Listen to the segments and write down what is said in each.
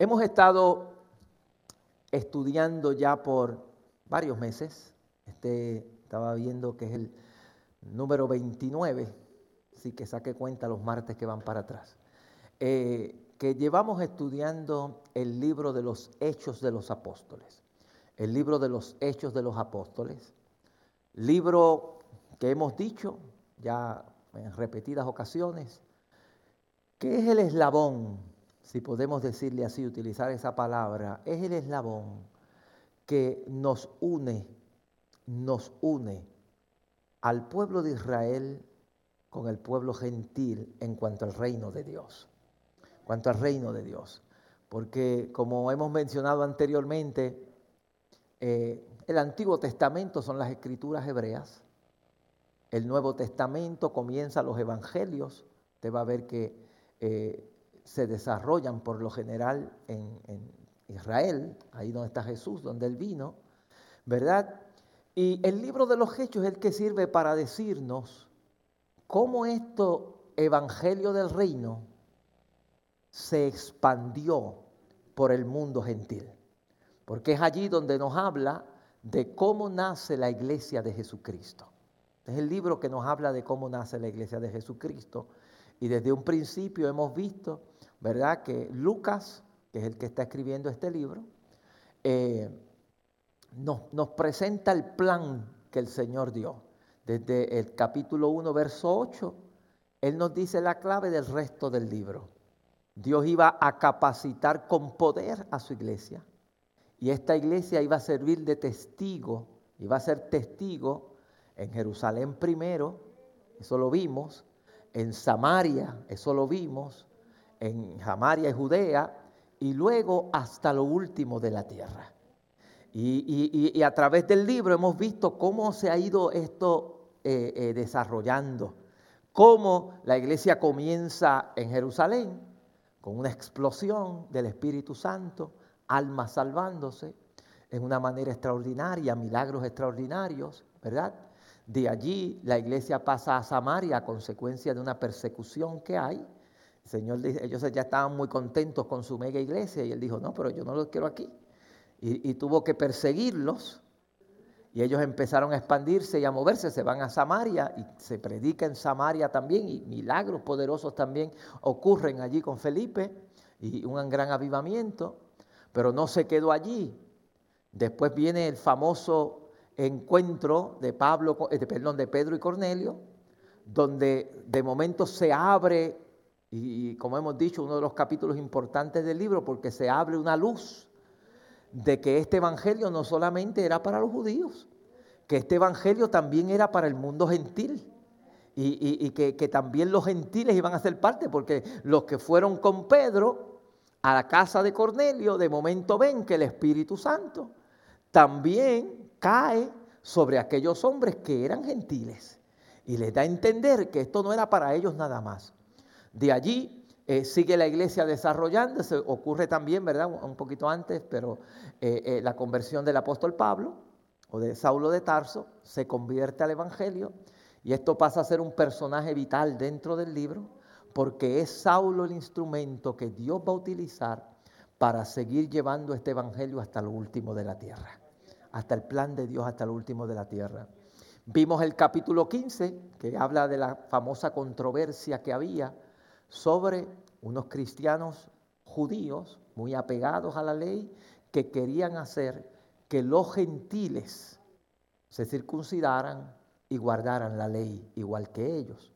Hemos estado estudiando ya por varios meses. Este, estaba viendo que es el número 29, así que saque cuenta los martes que van para atrás. Eh, que llevamos estudiando el libro de los Hechos de los Apóstoles. El libro de los Hechos de los Apóstoles. Libro que hemos dicho ya en repetidas ocasiones, que es el eslabón, si podemos decirle así, utilizar esa palabra, es el eslabón que nos une, nos une al pueblo de Israel con el pueblo gentil en cuanto al reino de Dios cuanto al reino de Dios. Porque como hemos mencionado anteriormente, eh, el Antiguo Testamento son las escrituras hebreas, el Nuevo Testamento comienza los evangelios, usted va a ver que eh, se desarrollan por lo general en, Israel, ahí donde está Jesús, donde él vino, ¿verdad? Y el libro de los Hechos es el que sirve para decirnos cómo esto evangelio del reino se expandió por el mundo gentil. Porque es allí donde nos habla de cómo nace la iglesia de Jesucristo. Es el libro que nos habla de cómo nace la iglesia de Jesucristo. Y desde un principio hemos visto, ¿verdad?, que Lucas, que es el que está escribiendo este libro, eh, nos, nos presenta el plan que el Señor dio. Desde el capítulo 1, verso 8, Él nos dice la clave del resto del libro. Dios iba a capacitar con poder a su iglesia. Y esta iglesia iba a servir de testigo, iba a ser testigo en Jerusalén primero, eso lo vimos, en Samaria, eso lo vimos, en Samaria y Judea, y luego hasta lo último de la tierra. Y, a través del libro hemos visto cómo se ha ido esto eh, eh, desarrollando, cómo la iglesia comienza en Jerusalén, con una explosión del Espíritu Santo, almas salvándose en una manera extraordinaria, milagros extraordinarios, ¿verdad? De allí la iglesia pasa a Samaria a consecuencia de una persecución que hay. El Señor dice, ellos ya estaban muy contentos con su mega iglesia y él dijo, no, pero yo no los quiero aquí. Y, y tuvo que perseguirlos y ellos empezaron a expandirse y a moverse, se van a Samaria y se predica en Samaria también y milagros poderosos también ocurren allí con Felipe y un gran avivamiento, pero no se quedó allí. Después viene el famoso encuentro de Pablo, eh, perdón, de Pedro y Cornelio, donde de momento se abre y como hemos dicho, uno de los capítulos importantes del libro porque se abre una luz de que este evangelio no solamente era para los judíos, que este evangelio también era para el mundo gentil. Y, que, que, también los gentiles iban a ser parte, porque los que fueron con Pedro a la casa de Cornelio, de momento ven que el Espíritu Santo también cae sobre aquellos hombres que eran gentiles. Y les da a entender que esto no era para ellos nada más. De allí eh, sigue la iglesia desarrollándose, ocurre también, ¿verdad? Un, poquito antes, pero eh, eh, la conversión del apóstol Pablo o de Saulo de Tarso se convierte al Evangelio y esto pasa a ser un personaje vital dentro del libro porque es Saulo el instrumento que Dios va a utilizar para seguir llevando este Evangelio hasta lo último de la tierra, hasta el plan de Dios hasta lo último de la tierra. Vimos el capítulo 15 que habla de la famosa controversia que había sobre unos cristianos judíos muy apegados a la ley que querían hacer que los gentiles se circuncidaran y guardaran la ley igual que ellos.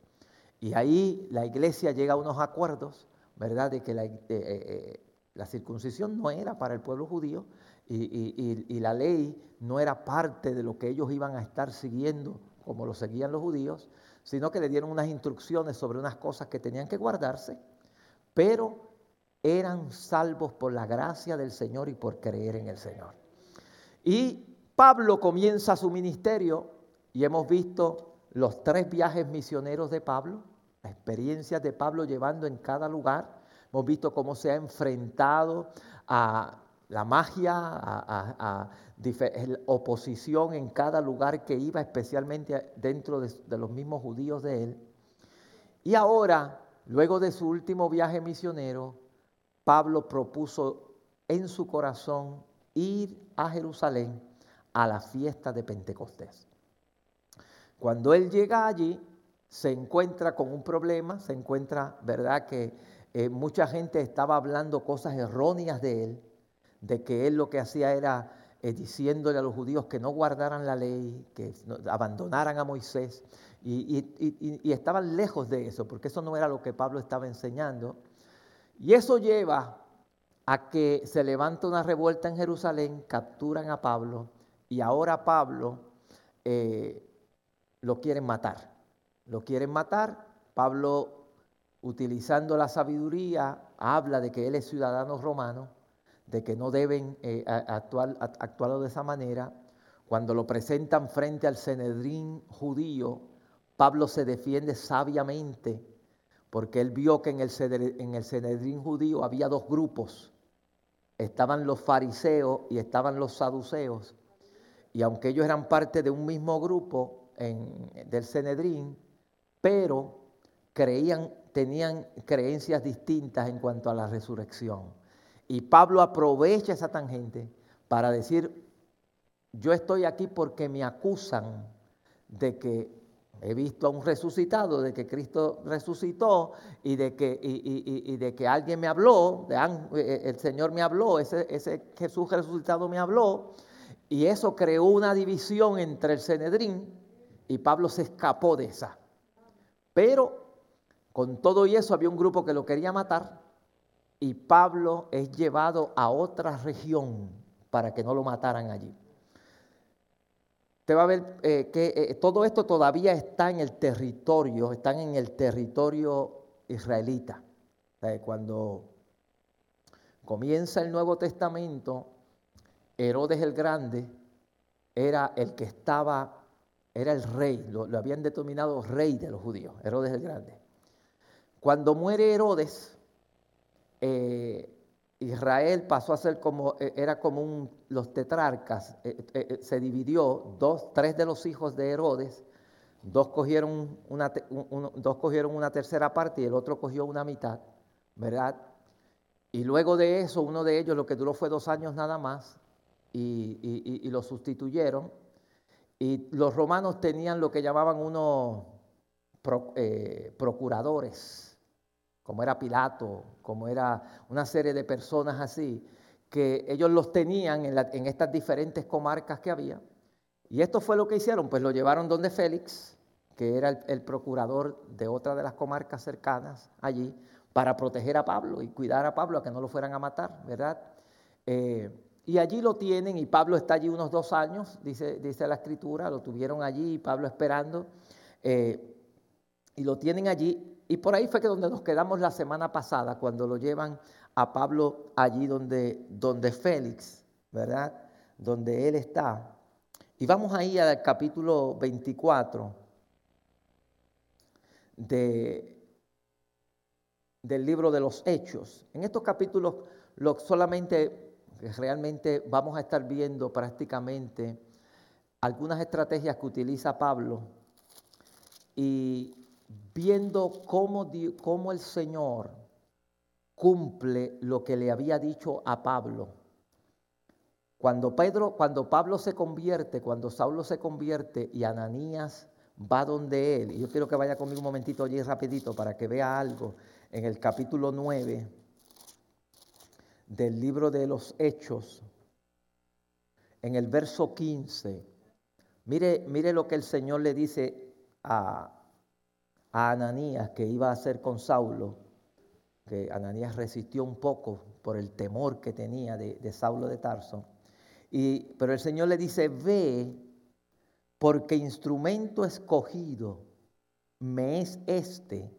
Y ahí la iglesia llega a unos acuerdos, ¿verdad?, de que la, eh, eh, eh, circuncisión no era para el pueblo judío y, la ley no era parte de lo que ellos iban a estar siguiendo como lo seguían los judíos, sino que le dieron unas instrucciones sobre unas cosas que tenían que guardarse, pero eran salvos por la gracia del Señor y por creer en el Señor. Y Pablo comienza su ministerio y hemos visto los tres viajes misioneros de Pablo, las experiencias de Pablo llevando en cada lugar. Hemos visto cómo se ha enfrentado a la magia, a, oposición en cada lugar que iba, especialmente dentro de, de los mismos judíos de él. Y ahora, luego de su último viaje misionero, Pablo propuso en su corazón ir a Jerusalén a la fiesta de Pentecostés. Cuando él llega allí, se encuentra con un problema, se encuentra, ¿verdad?, que eh, mucha gente estaba hablando cosas erróneas de él, de que él lo que hacía era eh, diciéndole a los judíos que no guardaran la ley, que abandonaran a Moisés, y, estaban lejos de eso, porque eso no era lo que Pablo estaba enseñando. Y eso lleva a que se levanta una revuelta en Jerusalén, capturan a Pablo, y ahora Pablo eh, lo quieren matar. Lo quieren matar. Pablo, utilizando la sabiduría, habla de que él es ciudadano romano de que no deben eh, actuar, de esa manera. Cuando lo presentan frente al Cenedrín judío, Pablo se defiende sabiamente porque él vio que en el, en el Cenedrín judío había dos grupos. Estaban los fariseos y estaban los saduceos. Y aunque ellos eran parte de un mismo grupo en, del Cenedrín, pero creían, tenían creencias distintas en cuanto a la resurrección. Y Pablo aprovecha esa tangente para decir, yo estoy aquí porque me acusan de que he visto a un resucitado, de que Cristo resucitó y de que, y, de que alguien me habló, eh, eh, el Señor me habló, ese, ese Jesús resucitado me habló, y eso creó una división entre el Cenedrín y Pablo se escapó de esa. Pero con todo y eso había un grupo que lo quería matar y Pablo es llevado a otra región para que no lo mataran allí. Te va a ver eh, que eh, todo esto todavía está en el territorio, están en el territorio israelita. cuando comienza el Nuevo Testamento, Herodes el Grande era el que estaba, era el rey, lo, lo habían determinado rey de los judíos, Herodes el Grande. Cuando muere Herodes, eh, Israel pasó a ser como, eh, era como los tetrarcas, eh, se dividió, dos, tres de los hijos de Herodes, dos cogieron, una, dos cogieron una tercera parte y el otro cogió una mitad, ¿verdad? Y luego de eso, uno de ellos, lo que duró fue dos años nada más, y, lo sustituyeron. Y los romanos tenían lo que llamaban unos procuradores como era Pilato, como era una serie de personas así, que ellos los tenían en, estas diferentes comarcas que había. Y esto fue lo que hicieron, pues lo llevaron donde Félix, que era el, procurador de otra de las comarcas cercanas allí, para proteger a Pablo y cuidar a Pablo a que no lo fueran a matar, ¿verdad? Eh, y allí lo tienen y Pablo está allí unos dos años, dice, la escritura, lo tuvieron allí y Pablo esperando. Eh, y lo tienen allí y por ahí fue que donde nos quedamos la semana pasada, cuando lo llevan a Pablo allí donde, donde Félix, ¿verdad? Donde él está. Y vamos ahí al capítulo 24 de, del libro de los Hechos. En estos capítulos lo, solamente, realmente vamos a estar viendo prácticamente algunas estrategias que utiliza Pablo y viendo cómo, cómo el Señor cumple lo que le había dicho a Pablo. Cuando, Pedro, cuando Pablo se convierte, cuando Saulo se convierte y Ananías va donde él, y yo quiero que vaya conmigo un momentito allí rapidito para que vea algo en el capítulo 9 del libro de los Hechos, en el verso 15. Mire, mire lo que el Señor le dice a, a Ananías que iba a hacer con Saulo, que Ananías resistió un poco por el temor que tenía de, Saulo de Tarso. Y, pero el Señor le dice, ve, porque instrumento escogido me es este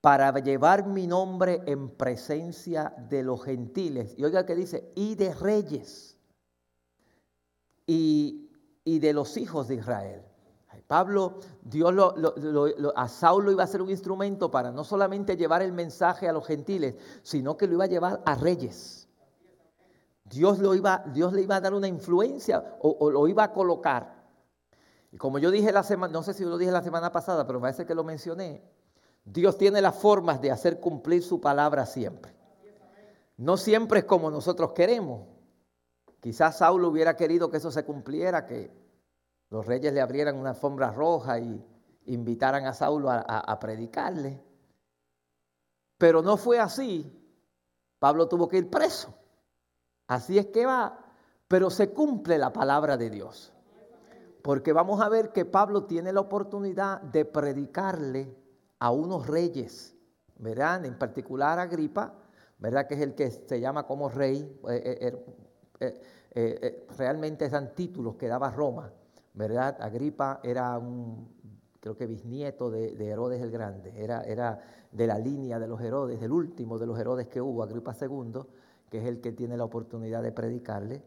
para llevar mi nombre en presencia de los gentiles. Y oiga que dice, y de reyes, y, y de los hijos de Israel. Pablo, Dios a Saulo iba a ser un instrumento para no solamente llevar el mensaje a los gentiles, sino que lo iba a llevar a reyes. Dios, lo iba, Dios le iba a dar una influencia o, lo iba a colocar. Y como yo dije la semana, no sé si lo dije la semana pasada, pero parece que lo mencioné, Dios tiene las formas de hacer cumplir su palabra siempre. no siempre es como nosotros queremos. Quizás Saulo hubiera querido que eso se cumpliera, que los reyes le abrieran una alfombra roja y invitaran a Saulo a, predicarle. Pero no fue así. Pablo tuvo que ir preso. Así es que va, pero se cumple la palabra de Dios. Porque vamos a ver que Pablo tiene la oportunidad de predicarle a unos reyes, ¿verdad? En particular a Agripa, ¿verdad? Que es el que se llama como rey. Eh, eh, eh, realmente eran títulos que daba Roma, ¿verdad? Agripa era un, creo que bisnieto de, Herodes el Grande, era, era, de la línea de los Herodes, del último de los Herodes que hubo, Agripa II, que es el que tiene la oportunidad de predicarle.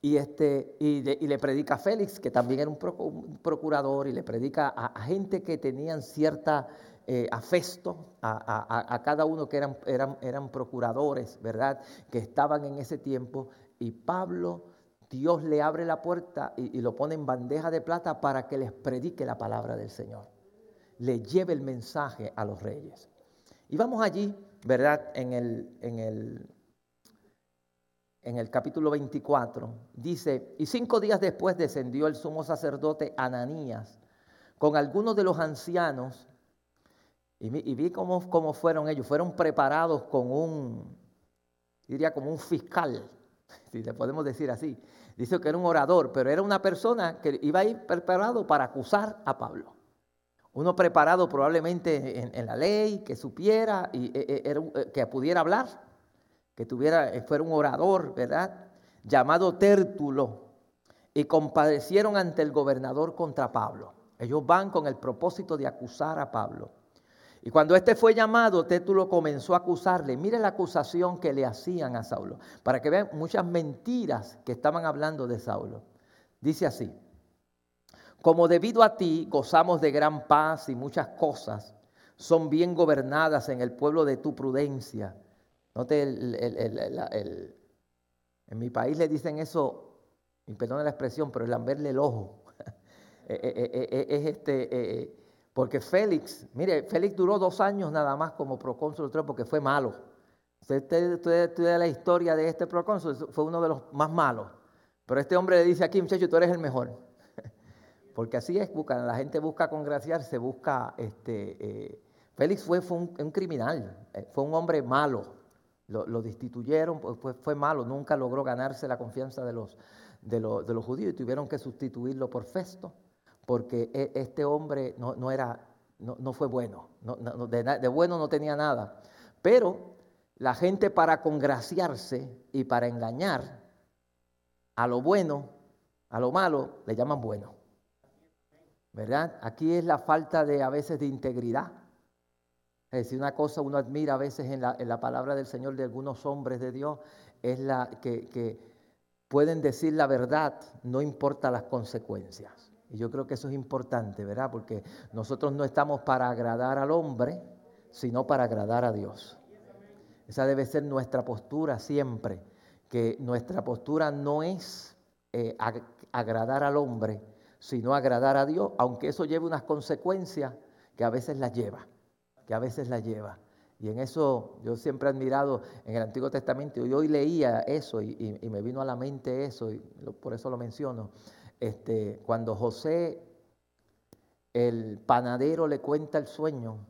Y, este, y, le predica a Félix, que también era un, procurador, y le predica a, gente que tenían cierta eh, afesto a, cada uno que eran, eran, eran procuradores, ¿verdad? Que estaban en ese tiempo. Y Pablo, Dios le abre la puerta y, lo pone en bandeja de plata para que les predique la palabra del Señor. Le lleve el mensaje a los reyes. Y vamos allí, ¿verdad? En el, en el en el capítulo 24, dice, y cinco días después descendió el sumo sacerdote Ananías con algunos de los ancianos, y, vi cómo, cómo, fueron ellos, fueron preparados con un, diría como un fiscal, si le podemos decir así. Dice que era un orador, pero era una persona que iba a ir preparado para acusar a Pablo. Uno preparado probablemente en, la ley, que supiera y e, e, e, que pudiera hablar que tuviera, eh, fuera un orador, ¿verdad? Llamado Tértulo, y compadecieron ante el gobernador contra Pablo. Ellos van con el propósito de acusar a Pablo. Y cuando este fue llamado, Tértulo comenzó a acusarle. Mire la acusación que le hacían a Saulo, para que vean muchas mentiras que estaban hablando de Saulo. Dice así, como debido a ti gozamos de gran paz y muchas cosas son bien gobernadas en el pueblo de tu prudencia Note, el, en mi país le dicen eso, y perdone la expresión, pero el lamberle el ojo. Eh, eh, eh, es este, porque Félix, mire, Félix duró dos años nada más como procónsul porque fue malo. Usted estudia la historia de este procónsul, fue uno de los más malos. Pero este hombre le dice aquí, muchacho, tú eres el mejor. Porque así es, la gente busca congraciarse, busca, este, Félix fue, un, criminal, fue un hombre malo, lo, destituyeron, pues, fue malo, nunca logró ganarse la confianza de, los judíos y tuvieron que sustituirlo por Festo, porque e, este hombre no, era, no, fue bueno, de, de bueno no tenía nada. Pero la gente para congraciarse y para engañar a lo bueno, a lo malo, le llaman bueno. ¿Verdad? Aquí es la falta de a veces de integridad. Es decir, una cosa uno admira a veces en la, palabra del Señor de algunos hombres de Dios, es la que, pueden decir la verdad, no importa las consecuencias. Y yo creo que eso es importante, ¿verdad? Porque nosotros no estamos para agradar al hombre, sino para agradar a Dios. Esa debe ser nuestra postura siempre, que nuestra postura no es eh, agradar al hombre, sino agradar a Dios, aunque eso lleve unas consecuencias que a veces las lleva que a veces la lleva. Y en eso yo siempre he admirado en el Antiguo Testamento, y hoy leía eso y, me vino a la mente eso, y por eso lo menciono. Este, cuando José, el panadero, le cuenta el sueño,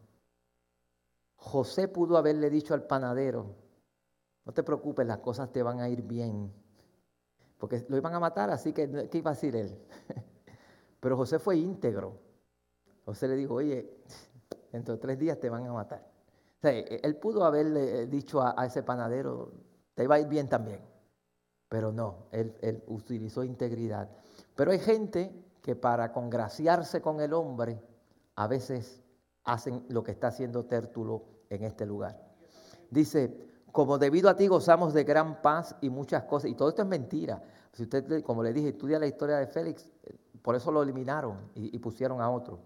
José pudo haberle dicho al panadero, no te preocupes, las cosas te van a ir bien, porque lo iban a matar, así que, ¿qué iba a decir él? Pero José fue íntegro. José le dijo, oye, dentro de tres días te van a matar. O sea, e, él pudo haberle dicho a, ese panadero, te va a ir bien también. Pero no, él utilizó integridad. Pero hay gente que para congraciarse con el hombre, a veces hacen lo que está haciendo Tértulo en este lugar. Dice, como debido a ti gozamos de gran paz y muchas cosas, y todo esto es mentira. Si usted, como le dije, estudia la historia de Félix, eh, por eso lo eliminaron y pusieron a otro,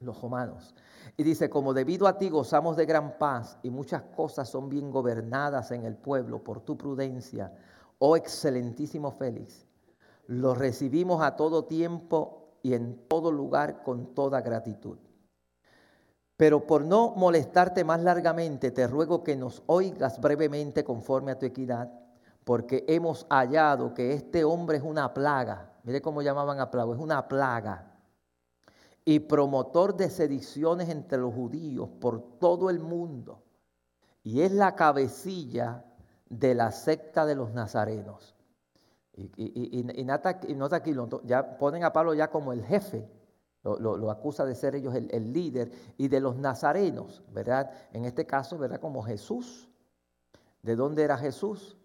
los romanos. Y dice, como debido a ti gozamos de gran paz y muchas cosas son bien gobernadas en el pueblo por tu prudencia, oh excelentísimo Félix, lo recibimos a todo tiempo y en todo lugar con toda gratitud. Pero por no molestarte más largamente, te ruego que nos oigas brevemente conforme a tu equidad, porque hemos hallado que este hombre es una plaga. Mire cómo llamaban a plaga, es una plaga. Y promotor de sediciones entre los judíos por todo el mundo. Y es la cabecilla de la secta de los nazarenos. Y, nota, aquí, ya ponen a Pablo ya como el jefe, lo, acusa de ser ellos el, líder, y de los nazarenos, ¿verdad? En este caso, ¿verdad? Como Jesús. ¿De dónde era Jesús?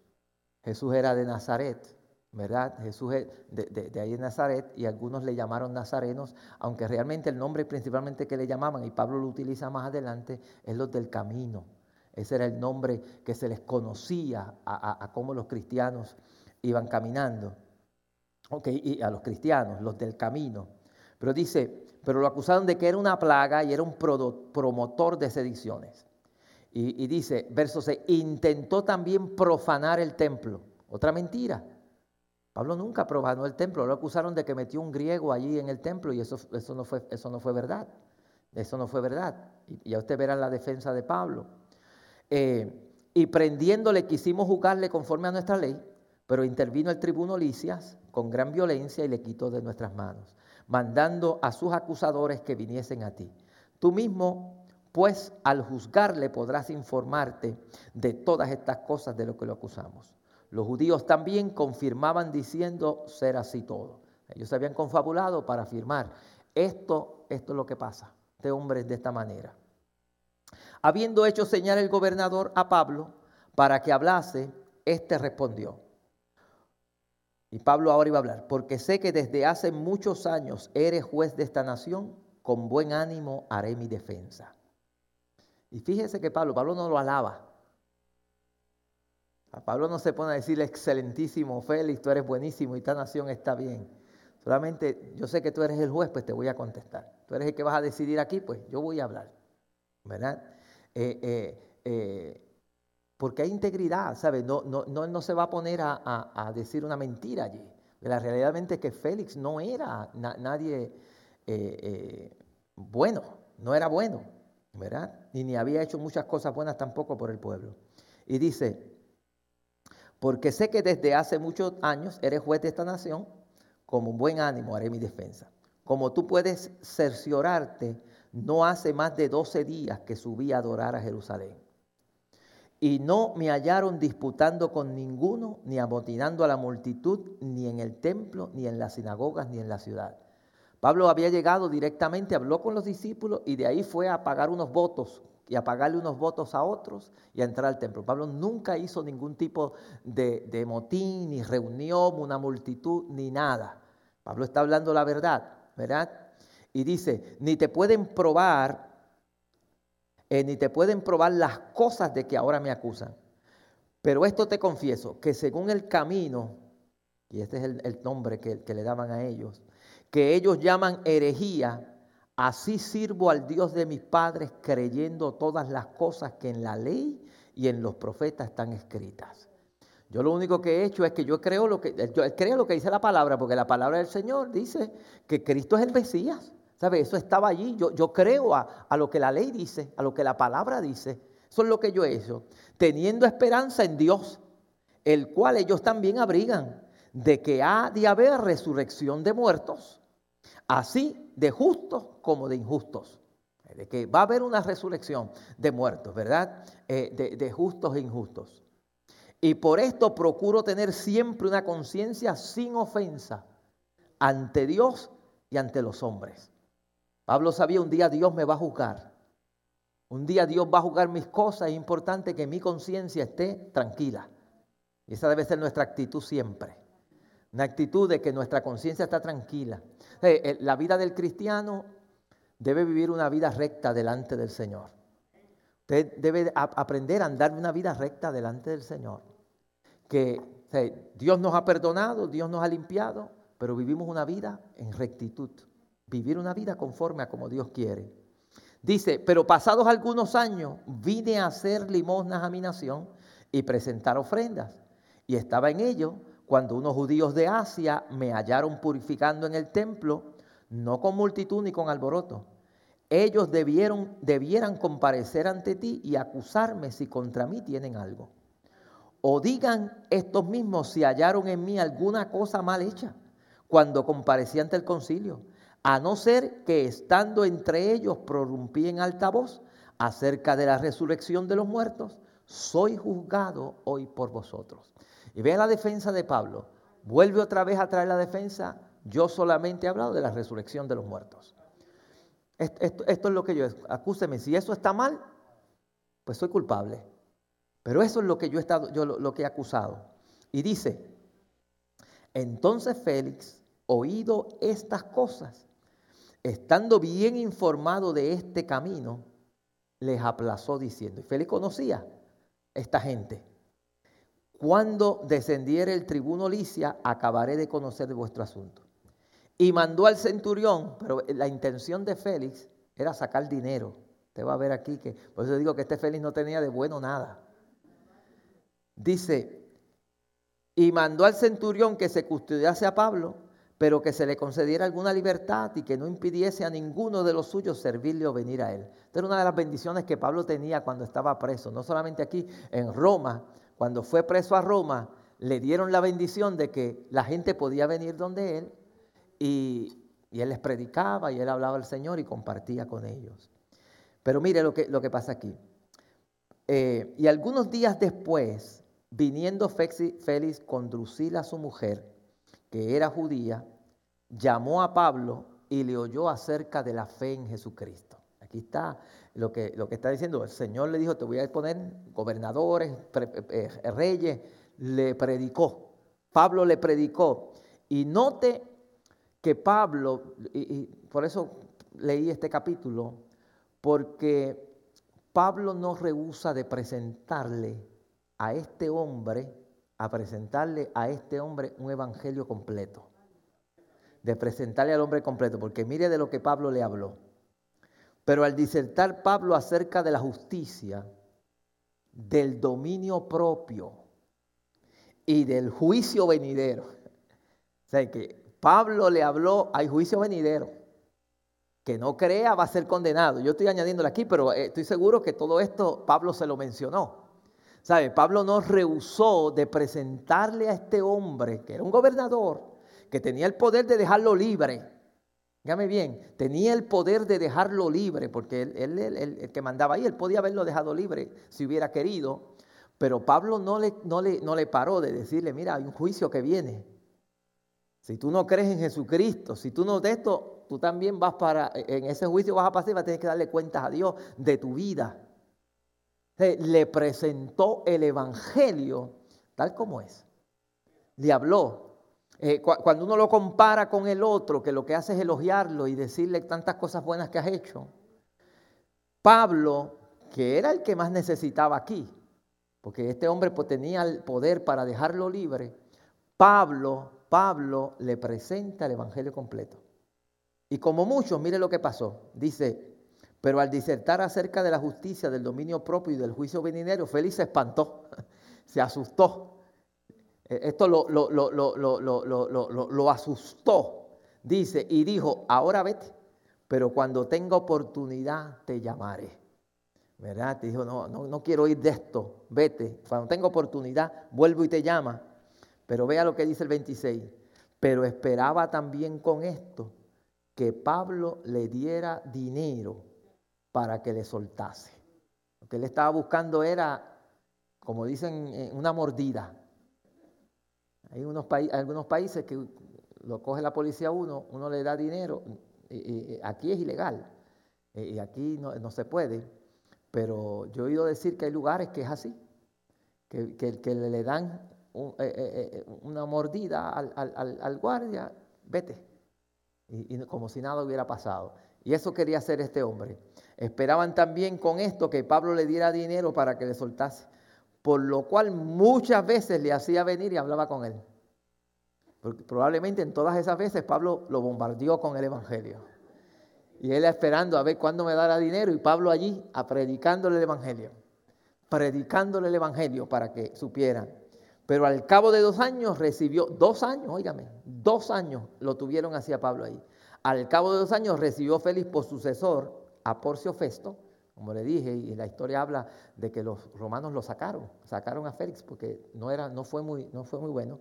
Jesús era de Nazaret, ¿verdad? Jesús es de, de, ahí en Nazaret y algunos le llamaron nazarenos, aunque realmente el nombre principalmente que le llamaban, y Pablo lo utiliza más adelante, es los del camino. Ese era el nombre que se les conocía a, cómo los cristianos iban caminando. Ok, y a los cristianos, los del camino. Pero dice, pero lo acusaron de que era una plaga y era un promotor de sediciones. Y, dice, verso 6, intentó también profanar el templo. Otra mentira. Pablo nunca profanó el templo, lo acusaron de que metió un griego allí en el templo y eso, eso, no, fue, eso no fue verdad. Eso no fue verdad. Y ya usted verá la defensa de Pablo. Eh, y prendiéndole quisimos juzgarle conforme a nuestra ley, pero intervino el tribuno Licias con gran violencia y le quitó de nuestras manos, mandando a sus acusadores que viniesen a ti. Tú mismo, pues, al juzgarle podrás informarte de todas estas cosas de lo que lo acusamos. Los judíos también confirmaban diciendo ser así todo. Ellos se habían confabulado para afirmar, esto, esto es lo que pasa, este hombre es de esta manera. Habiendo hecho señal el gobernador a Pablo para que hablase, éste respondió. Y Pablo ahora iba a hablar, porque sé que desde hace muchos años eres juez de esta nación, con buen ánimo haré mi defensa. Y fíjese que Pablo, Pablo no lo alaba. A Pablo no se pone a decirle excelentísimo Félix, tú eres buenísimo y esta nación está bien. Solamente yo sé que tú eres el juez, pues te voy a contestar. Tú eres el que vas a decidir aquí, pues yo voy a hablar. ¿verdad? Eh, eh, eh, porque hay integridad, ¿sabes? No, no, no, no se va a poner a, decir una mentira allí. La realidad es que Félix no era nadie bueno, no era bueno, ¿verdad? Y ni había hecho muchas cosas buenas tampoco por el pueblo. Y dice, porque sé que desde hace muchos años eres juez de esta nación, como un buen ánimo haré mi defensa. Como tú puedes cerciorarte no hace más de 12 días que subí a adorar a Jerusalén. Y no me hallaron disputando con ninguno, ni amotinando a la multitud, ni en el templo, ni en las sinagogas, ni en la ciudad. Pablo había llegado directamente, habló con los discípulos y de ahí fue a pagar unos votos y a pagarle unos votos a otros y a entrar al templo. Pablo nunca hizo ningún tipo de, de motín, ni reunión, una multitud, ni nada. Pablo está hablando la verdad, ¿verdad? Y dice, ni te pueden probar, eh, ni te pueden probar las cosas de que ahora me acusan. Pero esto te confieso, que según el camino, y este es el, nombre que, que le daban a ellos, que ellos llaman herejía, así sirvo al Dios de mis padres creyendo todas las cosas que en la ley y en los profetas están escritas. Yo lo único que he hecho es que yo creo lo que, yo creo lo que dice la palabra, porque la palabra del Señor dice que Cristo es el Mesías. ¿Sabe? Eso estaba allí. Yo, creo a, lo que la ley dice, a lo que la palabra dice. Eso es lo que yo he hecho. Teniendo esperanza en Dios, el cual ellos también abrigan, de que ha de haber resurrección de muertos, así de justos como de injustos. De que va a haber una resurrección de muertos, ¿verdad? Eh, de justos e injustos. Y por esto procuro tener siempre una conciencia sin ofensa ante Dios y ante los hombres. Pablo sabía un día Dios me va a juzgar. Un día Dios va a juzgar mis cosas. Es importante que mi conciencia esté tranquila. Y esa debe ser nuestra actitud siempre. Una actitud de que nuestra conciencia está tranquila. Eh, eh, la vida del cristiano debe vivir una vida recta delante del Señor. Usted debe aprender a andar una vida recta delante del Señor. Que Dios nos ha perdonado, Dios nos ha limpiado, pero vivimos una vida en rectitud vivir una vida conforme a como Dios quiere. Dice, pero pasados algunos años vine a hacer limosnas a mi nación y presentar ofrendas. Y estaba en ello cuando unos judíos de Asia me hallaron purificando en el templo, no con multitud ni con alboroto. ellos debieron, debieran comparecer ante ti y acusarme si contra mí tienen algo. O digan estos mismos si hallaron en mí alguna cosa mal hecha cuando comparecí ante el concilio, a no ser que estando entre ellos prorrumpí en alta voz acerca de la resurrección de los muertos, soy juzgado hoy por vosotros. Y vean la defensa de Pablo. Vuelve otra vez a traer la defensa. Yo solamente he hablado de la resurrección de los muertos. Esto, es lo que yo, acúseme, si eso está mal, pues soy culpable. Pero eso es lo que yo he, estado, yo lo, que he acusado. Y dice, entonces Félix, oído estas cosas, estando bien informado de este camino, les aplazó diciendo, y Félix conocía esta gente, cuando descendiere el tribuno Licia, acabaré de conocer de vuestro asunto y mandó al centurión, pero la intención de Félix era sacar dinero. Usted va a ver aquí que, por eso digo que este Félix no tenía de bueno nada. Dice, y mandó al centurión que se custodiase a Pablo, pero que se le concediera alguna libertad y que no impidiese a ninguno de los suyos servirle o venir a él. Esta era una de las bendiciones que Pablo tenía cuando estaba preso, no solamente aquí, en Roma, cuando fue preso a Roma, le dieron la bendición de que la gente podía venir donde él y, él les predicaba y él hablaba al Señor y compartía con ellos. Pero mire lo que, lo que pasa aquí. Eh, y algunos días después, viniendo Félix con Drusila, su mujer, que era judía, llamó a Pablo y le oyó acerca de la fe en Jesucristo. Aquí está lo que, lo que está diciendo. El Señor le dijo, te voy a poner gobernadores, eh, reyes. Le predicó. Pablo le predicó. Y note que Pablo, y, por eso leí este capítulo, porque Pablo no rehúsa de presentarle a este hombre, a presentarle a este hombre un evangelio completo. De presentarle al hombre completo, porque mire de lo que Pablo le habló. Pero al disertar Pablo acerca de la justicia, del dominio propio y del juicio venidero, o sea que Pablo le habló, hay juicio venidero. Que no crea va a ser condenado. Yo estoy añadiéndole aquí, pero eh, estoy seguro que todo esto Pablo se lo mencionó. ¿Sabe? Pablo no rehusó de presentarle a este hombre, que era un gobernador, que tenía el poder de dejarlo libre. Dígame bien, tenía el poder de dejarlo libre, porque él, el que mandaba ahí, él podía haberlo dejado libre si hubiera querido, pero Pablo no le, no le, no le paró de decirle, mira, hay un juicio que viene, si tú no crees en Jesucristo, si tú no de esto, tú también vas para, en ese juicio vas a pasar y vas a tener que darle cuentas a Dios de tu vida. Le presentó el Evangelio tal como es. Le habló. Eh, cuando uno lo compara con el otro, que lo que hace es elogiarlo y decirle tantas cosas buenas que has hecho, Pablo, que era el que más necesitaba aquí, porque este hombre tenía el poder para dejarlo libre, Pablo Pablo le presenta el Evangelio completo. Y como muchos, mire lo que pasó. Dice, pero al disertar acerca de la justicia, del dominio propio y del juicio venidero, Félix se espantó, se asustó. Esto lo, lo, asustó. Dice, y dijo, ahora vete, pero cuando tenga oportunidad te llamaré. ¿Verdad? Te dijo, no, no, no quiero ir de esto, vete. Cuando tenga oportunidad, vuelvo y te llama. Pero vea lo que dice el 26. Pero esperaba también con esto que Pablo le diera dinero para que le soltase. Lo que él estaba buscando era, como dicen, eh, una mordida. Hay unos algunos países que lo coge la policía uno, uno le da dinero. Y, aquí es ilegal. Y aquí no, se puede. Pero yo he oído decir que hay lugares que es así. Que, que, le dan eh, eh, eh, una mordida al, guardia, vete. Y, como si nada hubiera pasado. Y eso quería hacer este hombre. Esperaban también con esto que Pablo le diera dinero para que le soltase. Por lo cual muchas veces le hacía venir y hablaba con él. Porque probablemente en todas esas veces Pablo lo bombardeó con el Evangelio. Y él esperando a ver cuándo me dará dinero y Pablo allí a predicándole el Evangelio. Predicándole el Evangelio para que supieran. Pero al cabo de dos años recibió, dos años, óigame, dos años lo tuvieron hacia Pablo ahí. Al cabo de dos años recibió Félix por sucesor a Porcio Festo, como le dije, y la historia habla de que los romanos lo sacaron, sacaron a Félix porque no, era, no, fue, muy, no fue muy bueno,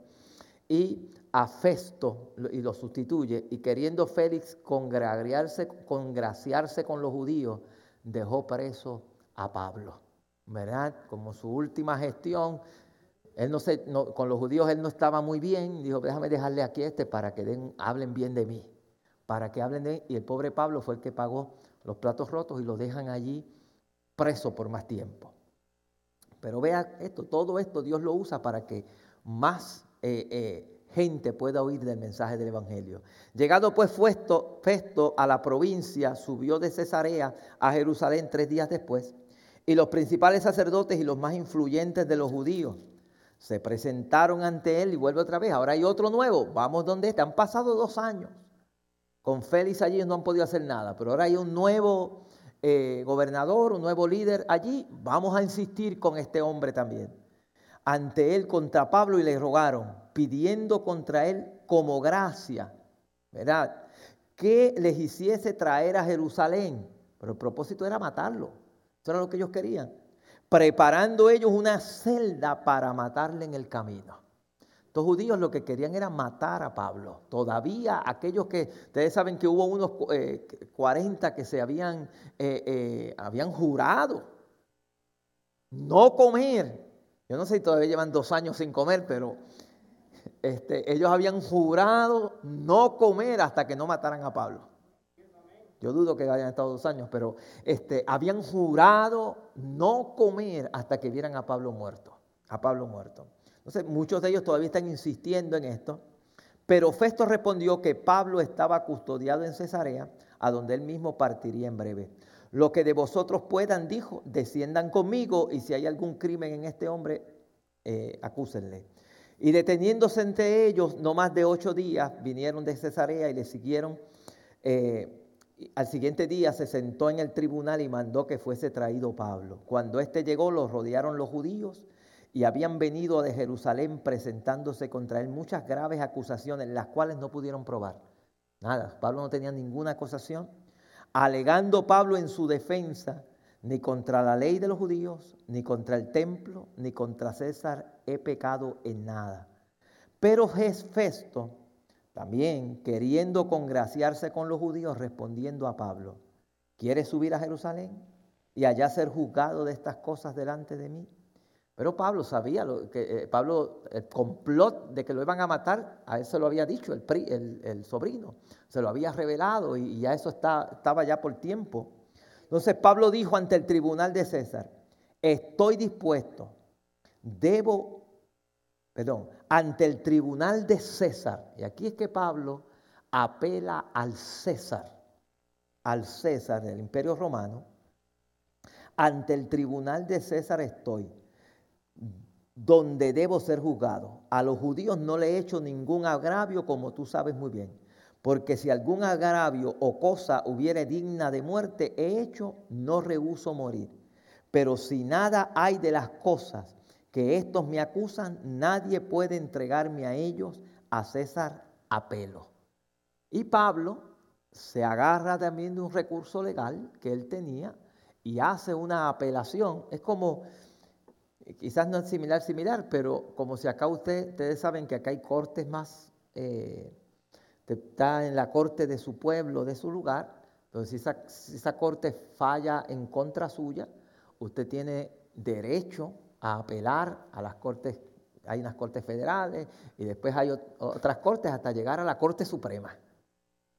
y a Festo y lo sustituye, y queriendo Félix congraciarse, congraciarse con los judíos, dejó preso a Pablo, ¿verdad? Como su última gestión, él no, se, con los judíos él no estaba muy bien, dijo, déjame dejarle aquí este para que den, hablen bien de mí, para que hablen de mí, y el pobre Pablo fue el que pagó los platos rotos y lo dejan allí preso por más tiempo. Pero vea esto, todo esto Dios lo usa para que más eh, eh, gente pueda oír del mensaje del Evangelio. Llegado pues Festo, Festo a la provincia, subió de Cesarea a Jerusalén tres días después, y los principales sacerdotes y los más influyentes de los judíos se presentaron ante él y vuelve otra vez. Ahora hay otro nuevo, vamos donde está. Han pasado dos años. Con Félix allí no han podido hacer nada, pero ahora hay un nuevo eh, gobernador, un nuevo líder allí. Vamos a insistir con este hombre también. Ante él contra Pablo y le rogaron, pidiendo contra él como gracia, ¿verdad? Que les hiciese traer a Jerusalén. Pero el propósito era matarlo. Eso era lo que ellos querían. Preparando ellos una celda para matarle en el camino. Judíos lo que querían era matar a Pablo. Todavía aquellos que, ustedes saben que hubo unos 40 eh, que se habían, eh, eh, habían jurado no comer. Yo no sé si todavía llevan dos años sin comer, pero este, ellos habían jurado no comer hasta que no mataran a Pablo. Yo dudo que hayan estado dos años, pero este, habían jurado no comer hasta que vieran a Pablo muerto. A Pablo muerto. Entonces, muchos de ellos todavía están insistiendo en esto. Pero Festo respondió que Pablo estaba custodiado en Cesarea, a donde él mismo partiría en breve. Lo que de vosotros puedan, dijo, desciendan conmigo y si hay algún crimen en este hombre, eh, acúsenle. Y deteniéndose entre ellos no más de ocho días, vinieron de Cesarea y le siguieron. Eh, al siguiente día se sentó en el tribunal y mandó que fuese traído Pablo. Cuando éste llegó, lo rodearon los judíos y habían venido de Jerusalén presentándose contra él muchas graves acusaciones, las cuales no pudieron probar. Nada, Pablo no tenía ninguna acusación, alegando Pablo en su defensa, ni contra la ley de los judíos, ni contra el templo, ni contra César he pecado en nada. Pero Festo, también queriendo congraciarse con los judíos, respondiendo a Pablo, ¿quieres subir a Jerusalén y allá ser juzgado de estas cosas delante de mí? Pero Pablo sabía lo, que eh, Pablo, el complot de que lo iban a matar, a se lo había dicho el, el, sobrino, se lo había revelado y, ya eso está, estaba ya por tiempo. Entonces Pablo dijo ante el tribunal de César, estoy dispuesto, debo, perdón, ante el tribunal de César, y aquí es que Pablo apela al César, al César del imperio romano, ante el tribunal de César estoy donde debo ser juzgado. A los judíos no le he hecho ningún agravio, como tú sabes muy bien. Porque si algún agravio o cosa hubiere digna de muerte he hecho, no rehuso morir. Pero si nada hay de las cosas que estos me acusan, nadie puede entregarme a ellos a César a pelo. Y Pablo se agarra también de un recurso legal que él tenía y hace una apelación. Es como quizás no es similar, similar, pero como si acá usted, ustedes saben que acá hay cortes más, eh, está en la corte de su pueblo, de su lugar, entonces si esa, corte falla en contra suya, usted tiene derecho a apelar a las cortes, hay unas cortes federales y después hay otras cortes hasta llegar a la Corte Suprema,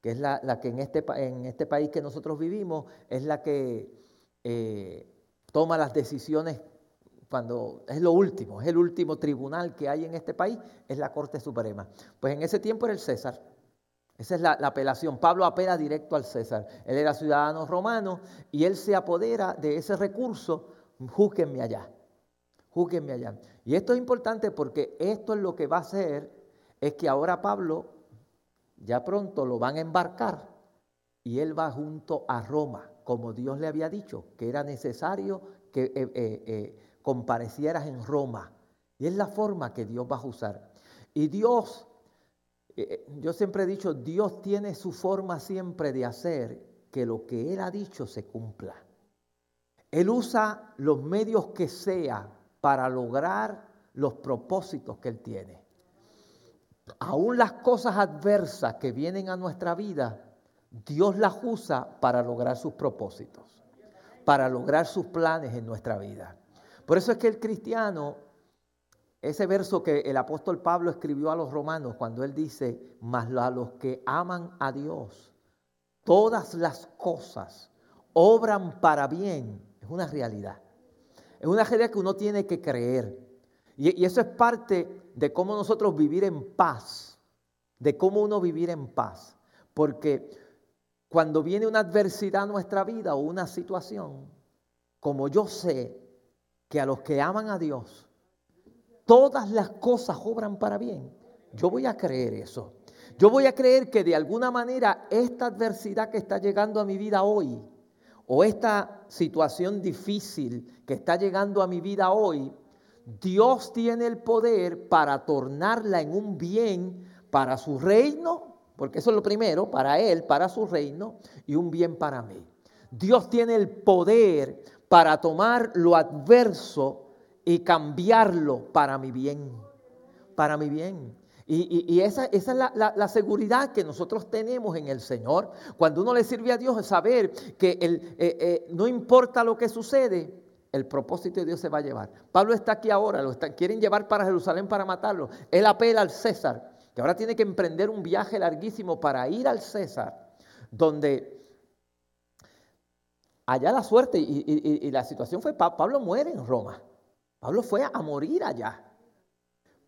que es la, que en este, en este país que nosotros vivimos es la que eh, toma las decisiones cuando es lo último, es el último tribunal que hay en este país, es la Corte Suprema. Pues en ese tiempo era el César. Esa es la, apelación. Pablo apela directo al César. Él era ciudadano romano y él se apodera de ese recurso. Júzguenme allá. Júzguenme allá. Y esto es importante porque esto es lo que va a hacer, es que ahora Pablo ya pronto lo van a embarcar y él va junto a Roma, como Dios le había dicho, que era necesario que eh, eh, eh, comparecieras en Roma. Y es la forma que Dios va a usar. Y Dios, eh, yo siempre he dicho, Dios tiene su forma siempre de hacer que lo que Él ha dicho se cumpla. Él usa los medios que sea para lograr los propósitos que Él tiene. Aún las cosas adversas que vienen a nuestra vida, Dios las usa para lograr sus propósitos, para lograr sus planes en nuestra vida. Por eso es que el cristiano, ese verso que el apóstol Pablo escribió a los romanos cuando él dice, mas a los que aman a Dios, todas las cosas obran para bien, es una realidad. Es una realidad que uno tiene que creer. Y, y eso es parte de cómo nosotros vivir en paz, de cómo uno vivir en paz. Porque cuando viene una adversidad a nuestra vida o una situación, como yo sé que a los que aman a Dios, todas las cosas obran para bien, yo voy a creer eso. Yo voy a creer que de alguna manera esta adversidad que está llegando a mi vida hoy, o esta situación difícil que está llegando a mi vida hoy, Dios tiene el poder para tornarla en un bien para su reino porque eso es lo primero, para Él, para su reino, y un bien para mí. Dios tiene el poder para tomar lo adverso y cambiarlo para mi bien, para mi bien. Y, esa, es la, seguridad que nosotros tenemos en el Señor. Cuando uno le sirve a Dios, es saber que eh, eh, no importa lo que sucede, el propósito de Dios se va a llevar. Pablo está aquí ahora, lo quieren llevar para Jerusalén para matarlo. Él apela al César que ahora tiene que emprender un viaje larguísimo para ir al César, donde allá la suerte y, la situación fue, Pablo muere en Roma, Pablo fue a morir allá,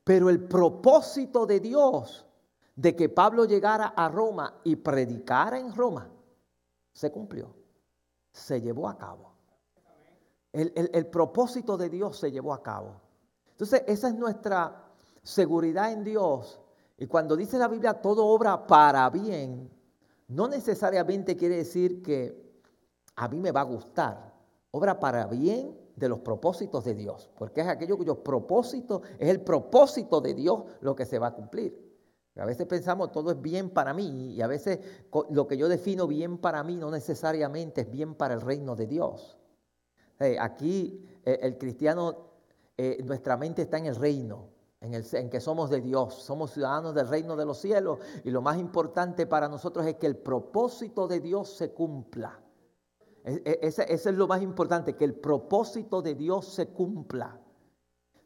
pero el propósito de Dios de que Pablo llegara a Roma y predicara en Roma, se cumplió, se llevó a cabo. El, el, propósito de Dios se llevó a cabo. Entonces, esa es nuestra seguridad en Dios y cuando dice la Biblia todo obra para bien, no necesariamente quiere decir que a mí me va a gustar. Obra para bien de los propósitos de Dios, porque es aquello cuyo propósito es el propósito de Dios lo que se va a cumplir. A veces pensamos todo es bien para mí y a veces lo que yo defino bien para mí no necesariamente es bien para el reino de Dios. Eh, aquí eh, el cristiano, eh, nuestra mente está en el reino, en, que somos de Dios, somos ciudadanos del reino de los cielos y lo más importante para nosotros es que el propósito de Dios se cumpla. E, e, es lo más importante, que el propósito de Dios se cumpla.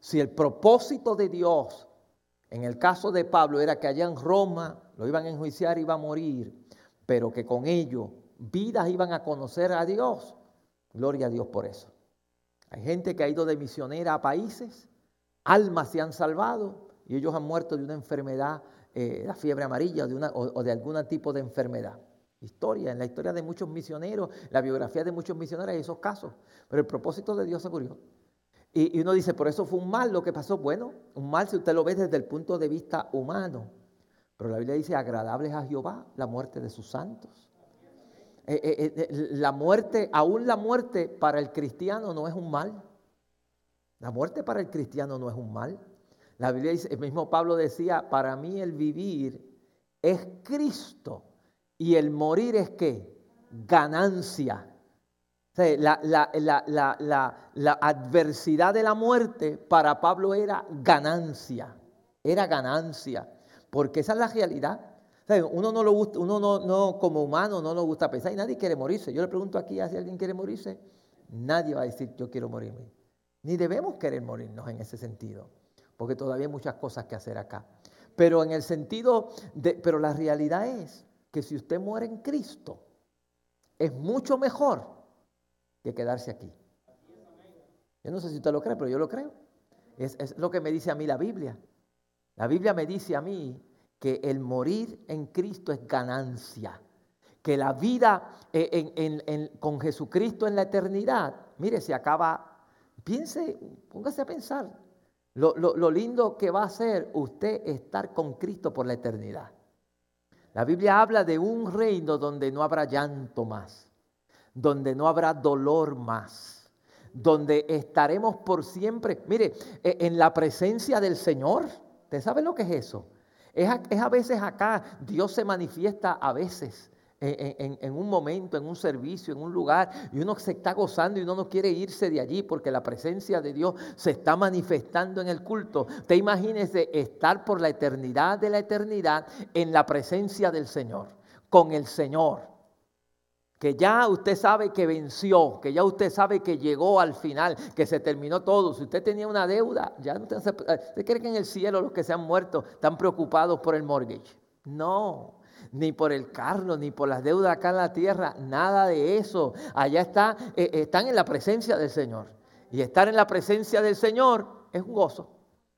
Si el propósito de Dios, en el caso de Pablo, era que allá en Roma lo iban a enjuiciar y iba a morir, pero que con ello vidas iban a conocer a Dios, gloria a Dios por eso. Hay gente que ha ido de misionera a países almas se han salvado y ellos han muerto de una enfermedad, eh, la fiebre amarilla o de, una, o, de algún tipo de enfermedad. Historia, en la historia de muchos misioneros, la biografía de muchos misioneros hay esos casos, pero el propósito de Dios se murió. Y, y uno dice, por eso fue un mal lo que pasó. Bueno, un mal si usted lo ve desde el punto de vista humano. Pero la Biblia dice, agradables a Jehová la muerte de sus santos. Eh, eh, la muerte, aún la muerte para el cristiano no es un mal. La muerte para el cristiano no es un mal. La Biblia dice, el mismo Pablo decía, para mí el vivir es Cristo y el morir es qué? Ganancia. la, adversidad de la muerte para Pablo era ganancia, era ganancia, porque esa es la realidad. uno no lo gusta, uno no, como humano no nos gusta pensar y nadie quiere morirse. Yo le pregunto aquí si alguien quiere morirse, nadie va a decir yo quiero morirme. Ni debemos querer morirnos en ese sentido, porque todavía hay muchas cosas que hacer acá. Pero en el sentido de, pero la realidad es que si usted muere en Cristo, es mucho mejor que quedarse aquí. Yo no sé si usted lo cree, pero yo lo creo. Es, lo que me dice a mí la Biblia. La Biblia me dice a mí que el morir en Cristo es ganancia. Que la vida eh, con Jesucristo en la eternidad, mire, se acaba Piense, póngase a pensar lo, lindo que va a ser usted estar con Cristo por la eternidad. La Biblia habla de un reino donde no habrá llanto más, donde no habrá dolor más, donde estaremos por siempre. Mire, e, en la presencia del Señor, ¿usted sabe lo que es eso? Es a, es a veces acá, Dios se manifiesta a veces en, un momento, en un servicio, en un lugar, y uno se está gozando y uno no quiere irse de allí porque la presencia de Dios se está manifestando en el culto. Te imagínese estar por la eternidad de la eternidad en la presencia del Señor, con el Señor. Que ya usted sabe que venció, que ya usted sabe que llegó al final, que se terminó todo. Si usted tenía una deuda, ya no usted, ¿usted cree que en el cielo los que se han muerto están preocupados por el mortgage? No, ni por el carro, ni por las deudas acá en la tierra, nada de eso. Allá está, eh, están en la presencia del Señor. Y estar en la presencia del Señor es un gozo.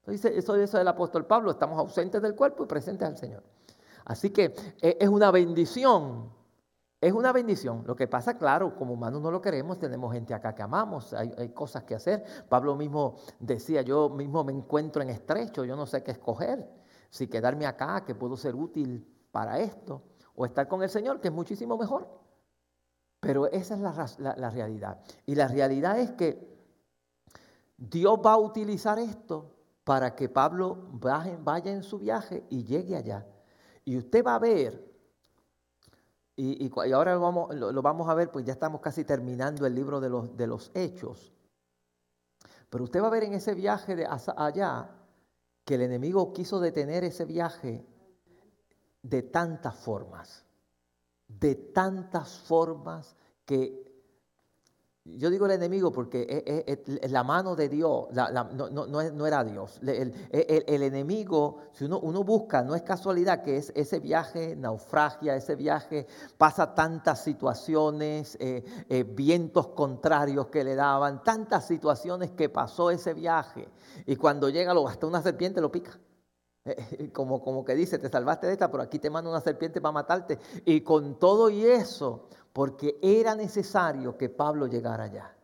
Eso dice eso, del apóstol Pablo, estamos ausentes del cuerpo y presentes al Señor. Así que eh, es una bendición es una bendición. Lo que pasa, claro, como humanos no lo queremos, tenemos gente acá que amamos, hay, cosas que hacer. Pablo mismo decía, yo mismo me encuentro en estrecho, yo no sé qué escoger, si quedarme acá, que puedo ser útil para esto, o estar con el Señor, que es muchísimo mejor. Pero esa es la, realidad. Y la realidad es que Dios va a utilizar esto para que Pablo vaya en su viaje y llegue allá. Y usted va a ver y, ahora lo vamos, lo, vamos, a ver, pues ya estamos casi terminando el libro de los, de los hechos. Pero usted va a ver en ese viaje de allá que el enemigo quiso detener ese viaje de tantas formas, de tantas formas que yo digo el enemigo porque la mano de Dios, no, era Dios. El, enemigo, si uno, uno, busca, no es casualidad que es ese viaje naufragia, ese viaje pasa tantas situaciones, eh, eh, vientos contrarios que le daban, tantas situaciones que pasó ese viaje. Y cuando llega, lo, hasta una serpiente lo pica. Como, como que dice, te salvaste de esta, pero aquí te manda una serpiente para matarte. Y con todo y eso, porque era necesario que Pablo llegara allá.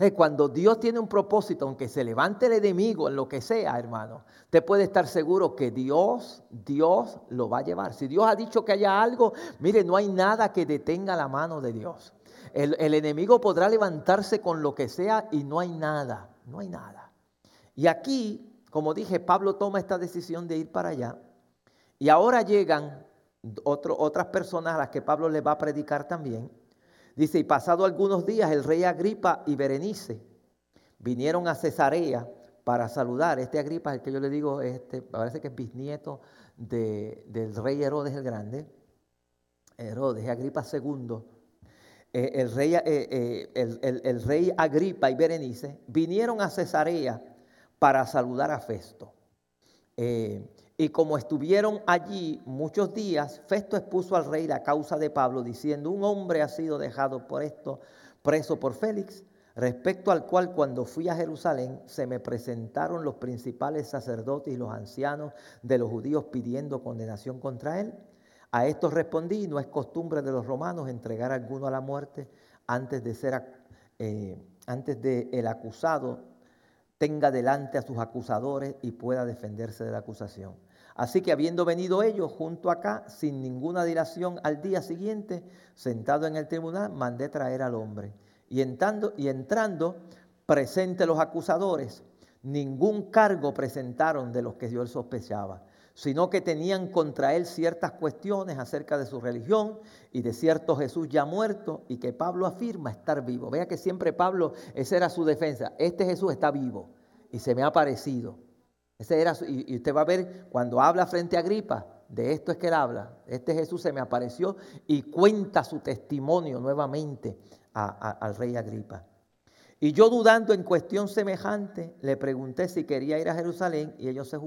Eh, cuando Dios tiene un propósito, aunque se levante el enemigo en lo que sea, hermano, usted puede estar seguro que Dios, Dios lo va a llevar. Si Dios ha dicho que haya algo, mire, no hay nada que detenga la mano de Dios. El, el enemigo podrá levantarse con lo que sea y no hay nada, no hay nada. Y aquí, como dije, Pablo toma esta decisión de ir para allá. Y ahora llegan otras personas a las que Pablo les va a predicar también. Dice, y pasado algunos días el rey Agripa y Berenice vinieron a Cesarea para saludar. Este Agripa, el que yo le digo, este, parece que es bisnieto del rey Herodes el Grande. Herodes, Agripa II. Eh, eh, eh, el, rey Agripa y Berenice vinieron a Cesarea para saludar a Festo. Y como estuvieron allí muchos días, Festo expuso al rey la causa de Pablo, diciendo, un hombre ha sido dejado por esto preso por Félix, respecto al cual cuando fui a Jerusalén se me presentaron los principales sacerdotes y los ancianos de los judíos pidiendo condenación contra él. A estos respondí, no es costumbre de los romanos entregar a alguno a la muerte antes de ser, eh, antes de el acusado tenga delante a sus acusadores y pueda defenderse de la acusación. Así que habiendo venido ellos junto acá, sin ninguna dilación, al día siguiente, sentado en el tribunal, mandé traer al hombre. Y entrando, y entrando presente los acusadores, ningún cargo presentaron de los que yo sospechaba, sino que tenían contra él ciertas cuestiones acerca de su religión y de cierto Jesús ya muerto y que Pablo afirma estar vivo. Vea que siempre Pablo, esa era su defensa, este Jesús está vivo y se me ha aparecido. Ese era, y, usted va a ver cuando habla frente a Agripa, de esto es que él habla. Este Jesús se me apareció y cuenta su testimonio nuevamente al rey Agripa. Y yo dudando en cuestión semejante, le pregunté si quería ir a Jerusalén y, ellos se,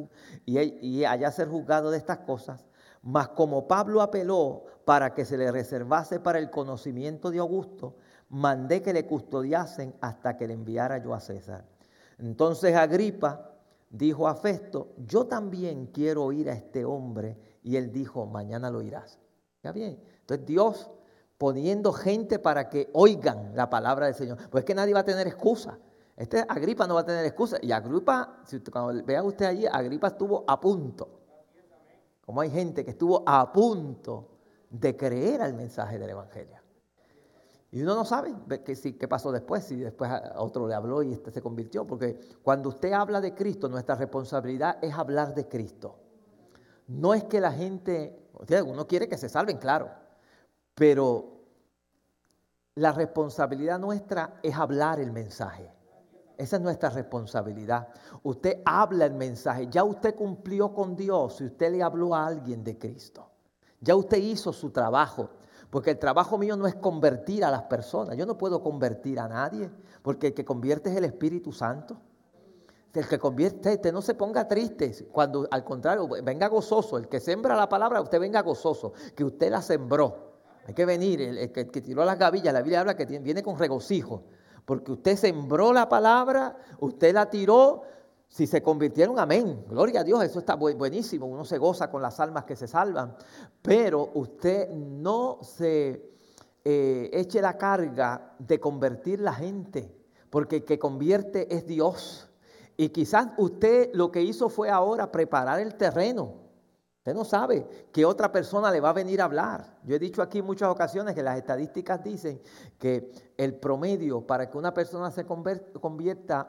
y, y allá ser juzgado de estas cosas. Mas como Pablo apeló para que se le reservase para el conocimiento de Augusto, mandé que le custodiasen hasta que le enviara yo a César. Entonces Agripa dijo a Festo, yo también quiero oír a este hombre. Y él dijo, mañana lo irás. Ya bien. Entonces Dios poniendo gente para que oigan la palabra del Señor. Pues es que nadie va a tener excusa. Este Agripa no va a tener excusa. Y Agripa, cuando vea usted allí, Agripa estuvo a punto. Como hay gente que estuvo a punto de creer al mensaje del Evangelio. Y uno no sabe qué, qué pasó después, si después otro le habló y este se convirtió. Porque cuando usted habla de Cristo, nuestra responsabilidad es hablar de Cristo. No es que la gente, uno quiere que se salven, claro. Pero la responsabilidad nuestra es hablar el mensaje. Esa es nuestra responsabilidad. Usted habla el mensaje. Ya usted cumplió con Dios si usted le habló a alguien de Cristo. Ya usted hizo su trabajo. Porque el trabajo mío no es convertir a las personas. Yo no puedo convertir a nadie. Porque el que convierte es el Espíritu Santo. El que convierte, usted no se ponga triste. Cuando al contrario, venga gozoso. El que sembra la palabra, usted venga gozoso. Que usted la sembró. Hay que venir. El, que, tiró las gavillas, la Biblia habla que viene con regocijo. Porque usted sembró la palabra, usted la tiró, si se convirtieron, amén. Gloria a Dios, eso está buenísimo. Uno se goza con las almas que se salvan. Pero usted no se eh, eche la carga de convertir la gente, porque el que convierte es Dios. Y quizás usted lo que hizo fue ahora preparar el terreno. Usted no sabe que otra persona le va a venir a hablar. Yo he dicho aquí muchas ocasiones que las estadísticas dicen que el promedio para que una persona se convierta,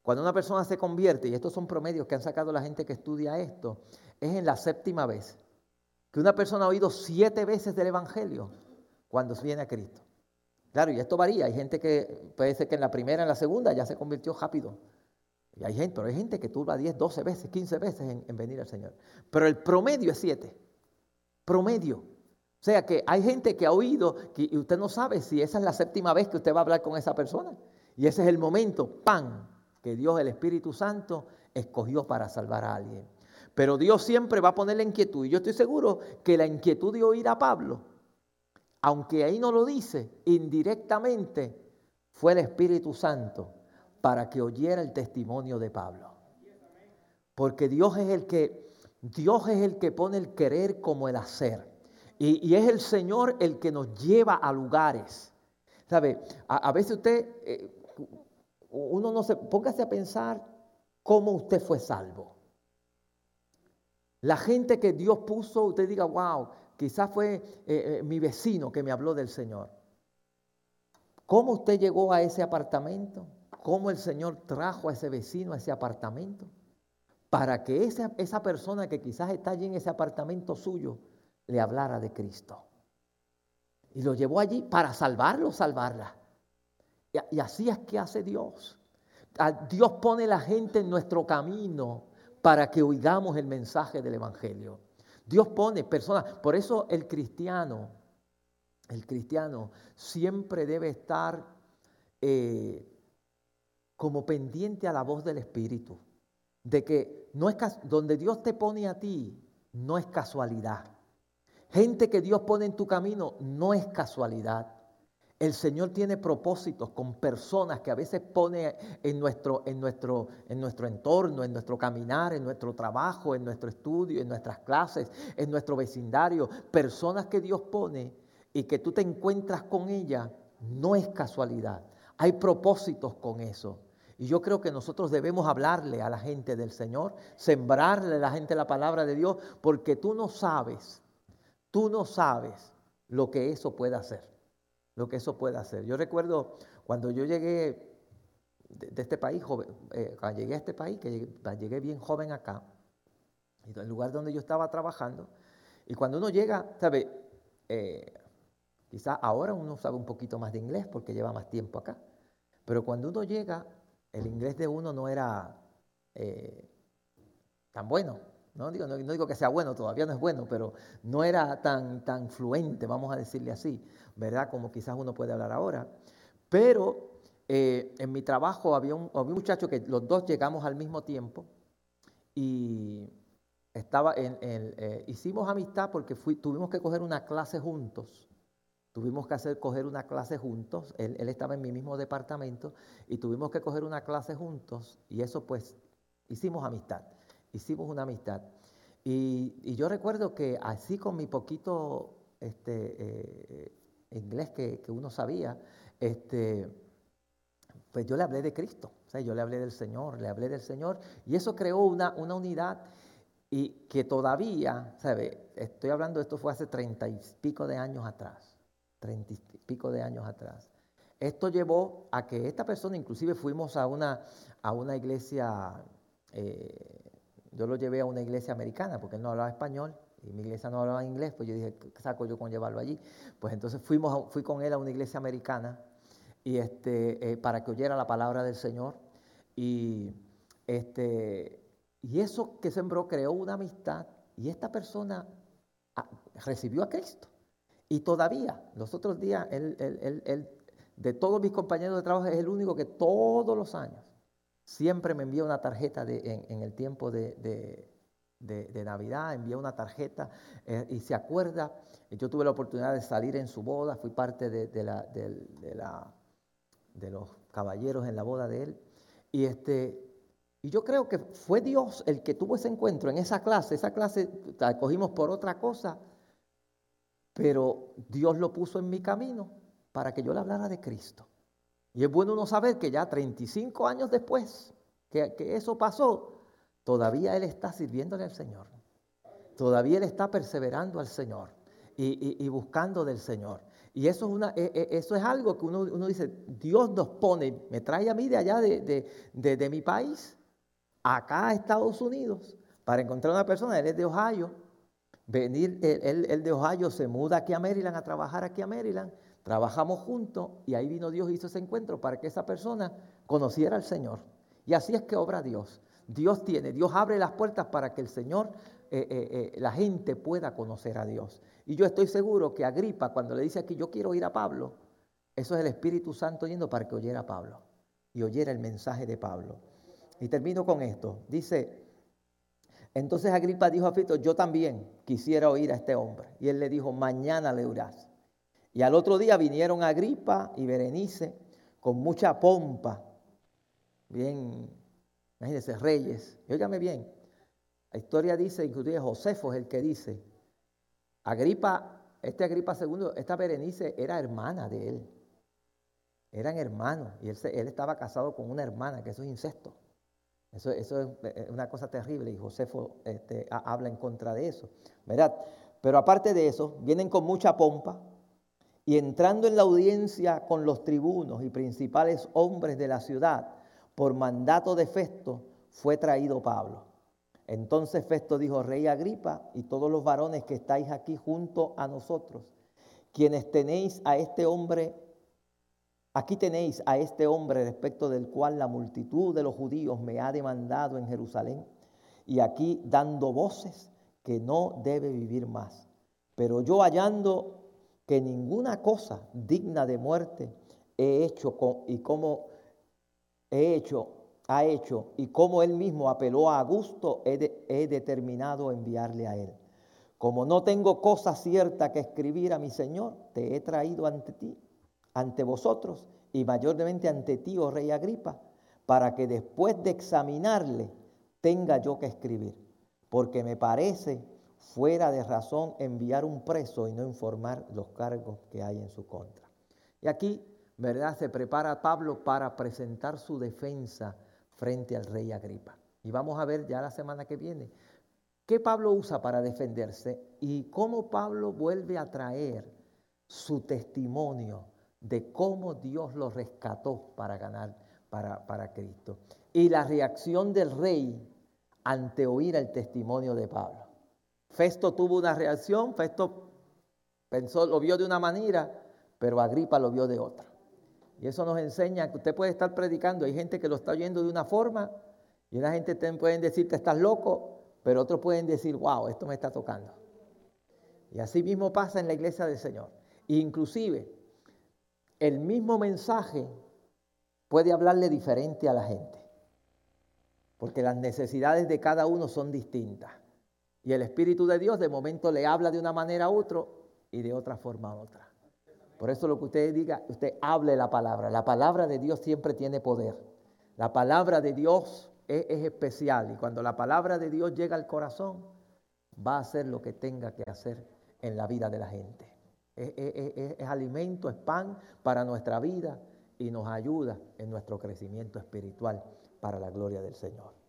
cuando una persona se convierte, y estos son promedios que han sacado la gente que estudia esto, es en la séptima vez. Que una persona ha oído siete veces del Evangelio cuando viene a Cristo. Claro, y esto varía. Hay gente que puede ser que en la primera, en la segunda ya se convirtió rápido. Y hay gente, pero hay gente que turba 10, 12 veces, 15 veces en, venir al Señor. Pero el promedio es 7. Promedio. O sea que hay gente que ha oído y usted no sabe si esa es la séptima vez que usted va a hablar con esa persona. Y ese es el momento, ¡pam!, que Dios, el Espíritu Santo, escogió para salvar a alguien. Pero Dios siempre va a poner la inquietud. Y yo estoy seguro que la inquietud de oír a Pablo, aunque ahí no lo dice, indirectamente fue el Espíritu Santo para que oyera el testimonio de Pablo. Porque Dios es el que, Dios es el que pone el querer como el hacer. Y, es el Señor el que nos lleva a lugares. ¿Sabe? A, veces usted, eh, uno no se, póngase a pensar cómo usted fue salvo. La gente que Dios puso, usted diga, wow, quizás fue eh, eh, mi vecino que me habló del Señor. ¿Cómo usted llegó a ese apartamento? Cómo el Señor trajo a ese vecino a ese apartamento para que esa, esa persona que quizás está allí en ese apartamento suyo le hablara de Cristo. Y lo llevó allí para salvarlo, salvarla. Y, así es que hace Dios. Dios pone la gente en nuestro camino para que oigamos el mensaje del Evangelio. Dios pone personas, por eso el cristiano, el cristiano siempre debe estar eh, como pendiente a la voz del Espíritu, de que no es donde Dios te pone a ti, no es casualidad. Gente que Dios pone en tu camino no es casualidad. El Señor tiene propósitos con personas que a veces pone en nuestro, en, nuestro, en nuestro entorno, en nuestro caminar, en nuestro trabajo, en nuestro estudio, en nuestras clases, en nuestro vecindario. Personas que Dios pone y que tú te encuentras con ellas, no es casualidad. Hay propósitos con eso. Y yo creo que nosotros debemos hablarle a la gente del Señor, sembrarle a la gente la palabra de Dios, porque tú no sabes, tú no sabes lo que eso puede hacer, lo que eso puede hacer. Yo recuerdo cuando yo llegué de, este país, eh, cuando llegué a este país, que llegué, bien joven acá, en el lugar donde yo estaba trabajando, y cuando uno llega, ¿sabe? Eh, quizás ahora uno sabe un poquito más de inglés porque lleva más tiempo acá, pero cuando uno llega el inglés de uno no era eh, tan bueno. No digo, que sea bueno, todavía no es bueno, pero no era tan, tan fluente, vamos a decirle así, ¿verdad? Como quizás uno puede hablar ahora. Pero eh, en mi trabajo había un, muchacho que los dos llegamos al mismo tiempo y estaba en, eh, hicimos amistad porque tuvimos que coger una clase juntos Tuvimos que hacer, coger una clase juntos, él, estaba en mi mismo departamento y tuvimos que coger una clase juntos y eso pues hicimos amistad, hicimos una amistad. Y, yo recuerdo que así con mi poquito este, eh, inglés que, uno sabía, este, pues yo le hablé de Cristo, o yo le hablé del Señor, le hablé del Señor y eso creó una, una unidad y que todavía, ¿sabe? Estoy hablando, esto fue hace treinta y pico de años atrás treinta y pico de años atrás. Esto llevó a que esta persona, inclusive fuimos a una, a una iglesia, eh, yo lo llevé a una iglesia americana porque él no hablaba español, y mi iglesia no hablaba inglés, pues yo dije, ¿qué saco yo con llevarlo allí? Pues entonces fuimos fui con él a una iglesia americana y este, eh, para que oyera la palabra del Señor. Y, este, y eso que sembró creó una amistad y esta persona ah, recibió a Cristo. Y todavía, los otros días, él, él, de todos mis compañeros de trabajo, es el único que todos los años siempre me envía una tarjeta de, en, el tiempo de, de, Navidad, envía una tarjeta eh, y se acuerda. Yo tuve la oportunidad de salir en su boda, fui parte de, la, la, de los caballeros en la boda de él. Y, este, y yo creo que fue Dios el que tuvo ese encuentro en esa clase. Esa clase la cogimos por otra cosa, pero Dios lo puso en mi camino para que yo le hablara de Cristo. Y es bueno uno saber que ya 35 años después que, eso pasó, todavía Él está sirviéndole al Señor. Todavía Él está perseverando al Señor y, buscando del Señor. Y eso es, una, e, e, eso es algo que uno, uno, dice, Dios nos pone, me trae a mí de allá de, de mi país, acá a Estados Unidos, para encontrar una persona, él es de Ohio, venir, él, de Ohio se muda aquí a Maryland a trabajar aquí a Maryland, trabajamos juntos y ahí vino Dios y hizo ese encuentro para que esa persona conociera al Señor. Y así es que obra Dios. Dios tiene, Dios abre las puertas para que el Señor, eh, eh, eh, la gente pueda conocer a Dios. Y yo estoy seguro que Agripa, cuando le dice aquí, yo quiero ir a Pablo, eso es el Espíritu Santo yendo para que oyera a Pablo y oyera el mensaje de Pablo. Y termino con esto. Dice, entonces Agripa dijo a Fito, yo también quisiera oír a este hombre. Y él le dijo, mañana le oirás. Y al otro día vinieron Agripa y Berenice con mucha pompa. Bien, imagínense, reyes. Y óigame bien, la historia dice, inclusive Josefo es el que dice, Agripa, este Agripa II, esta Berenice era hermana de él. Eran hermanos y él, él estaba casado con una hermana, que eso es incesto. Eso, es eh, una cosa terrible y Josefo este, habla en contra de eso, ¿verdad? Pero aparte de eso, vienen con mucha pompa y entrando en la audiencia con los tribunos y principales hombres de la ciudad, por mandato de Festo, fue traído Pablo. Entonces Festo dijo, Rey Agripa y todos los varones que estáis aquí junto a nosotros, quienes tenéis a este hombre Aquí tenéis a este hombre respecto del cual la multitud de los judíos me ha demandado en Jerusalén y aquí dando voces que no debe vivir más. Pero yo hallando que ninguna cosa digna de muerte he hecho y como he hecho, ha hecho y como él mismo apeló a Augusto, he, he determinado enviarle a él. Como no tengo cosa cierta que escribir a mi Señor, te he traído ante ti ante vosotros y mayormente ante ti, oh rey Agripa, para que después de examinarle tenga yo que escribir, porque me parece fuera de razón enviar un preso y no informar los cargos que hay en su contra. Y aquí, ¿verdad? Se prepara Pablo para presentar su defensa frente al rey Agripa. Y vamos a ver ya la semana que viene qué Pablo usa para defenderse y cómo Pablo vuelve a traer su testimonio de cómo Dios lo rescató para ganar para, para Cristo. Y la reacción del rey ante oír el testimonio de Pablo. Festo tuvo una reacción, Festo pensó, lo vio de una manera, pero Agripa lo vio de otra. Y eso nos enseña que usted puede estar predicando, hay gente que lo está oyendo de una forma, y una gente puede decir, te estás loco, pero otros pueden decir, wow, esto me está tocando. Y así mismo pasa en la iglesia del Señor. inclusive, el mismo mensaje puede hablarle diferente a la gente, porque las necesidades de cada uno son distintas. Y el Espíritu de Dios de momento le habla de una manera a otro y de otra forma a otra. Por eso lo que usted diga, usted hable la palabra. La palabra de Dios siempre tiene poder. La palabra de Dios es, especial y cuando la palabra de Dios llega al corazón, va a hacer lo que tenga que hacer en la vida de la gente es, alimento, es pan para nuestra vida y nos ayuda en nuestro crecimiento espiritual para la gloria del Señor.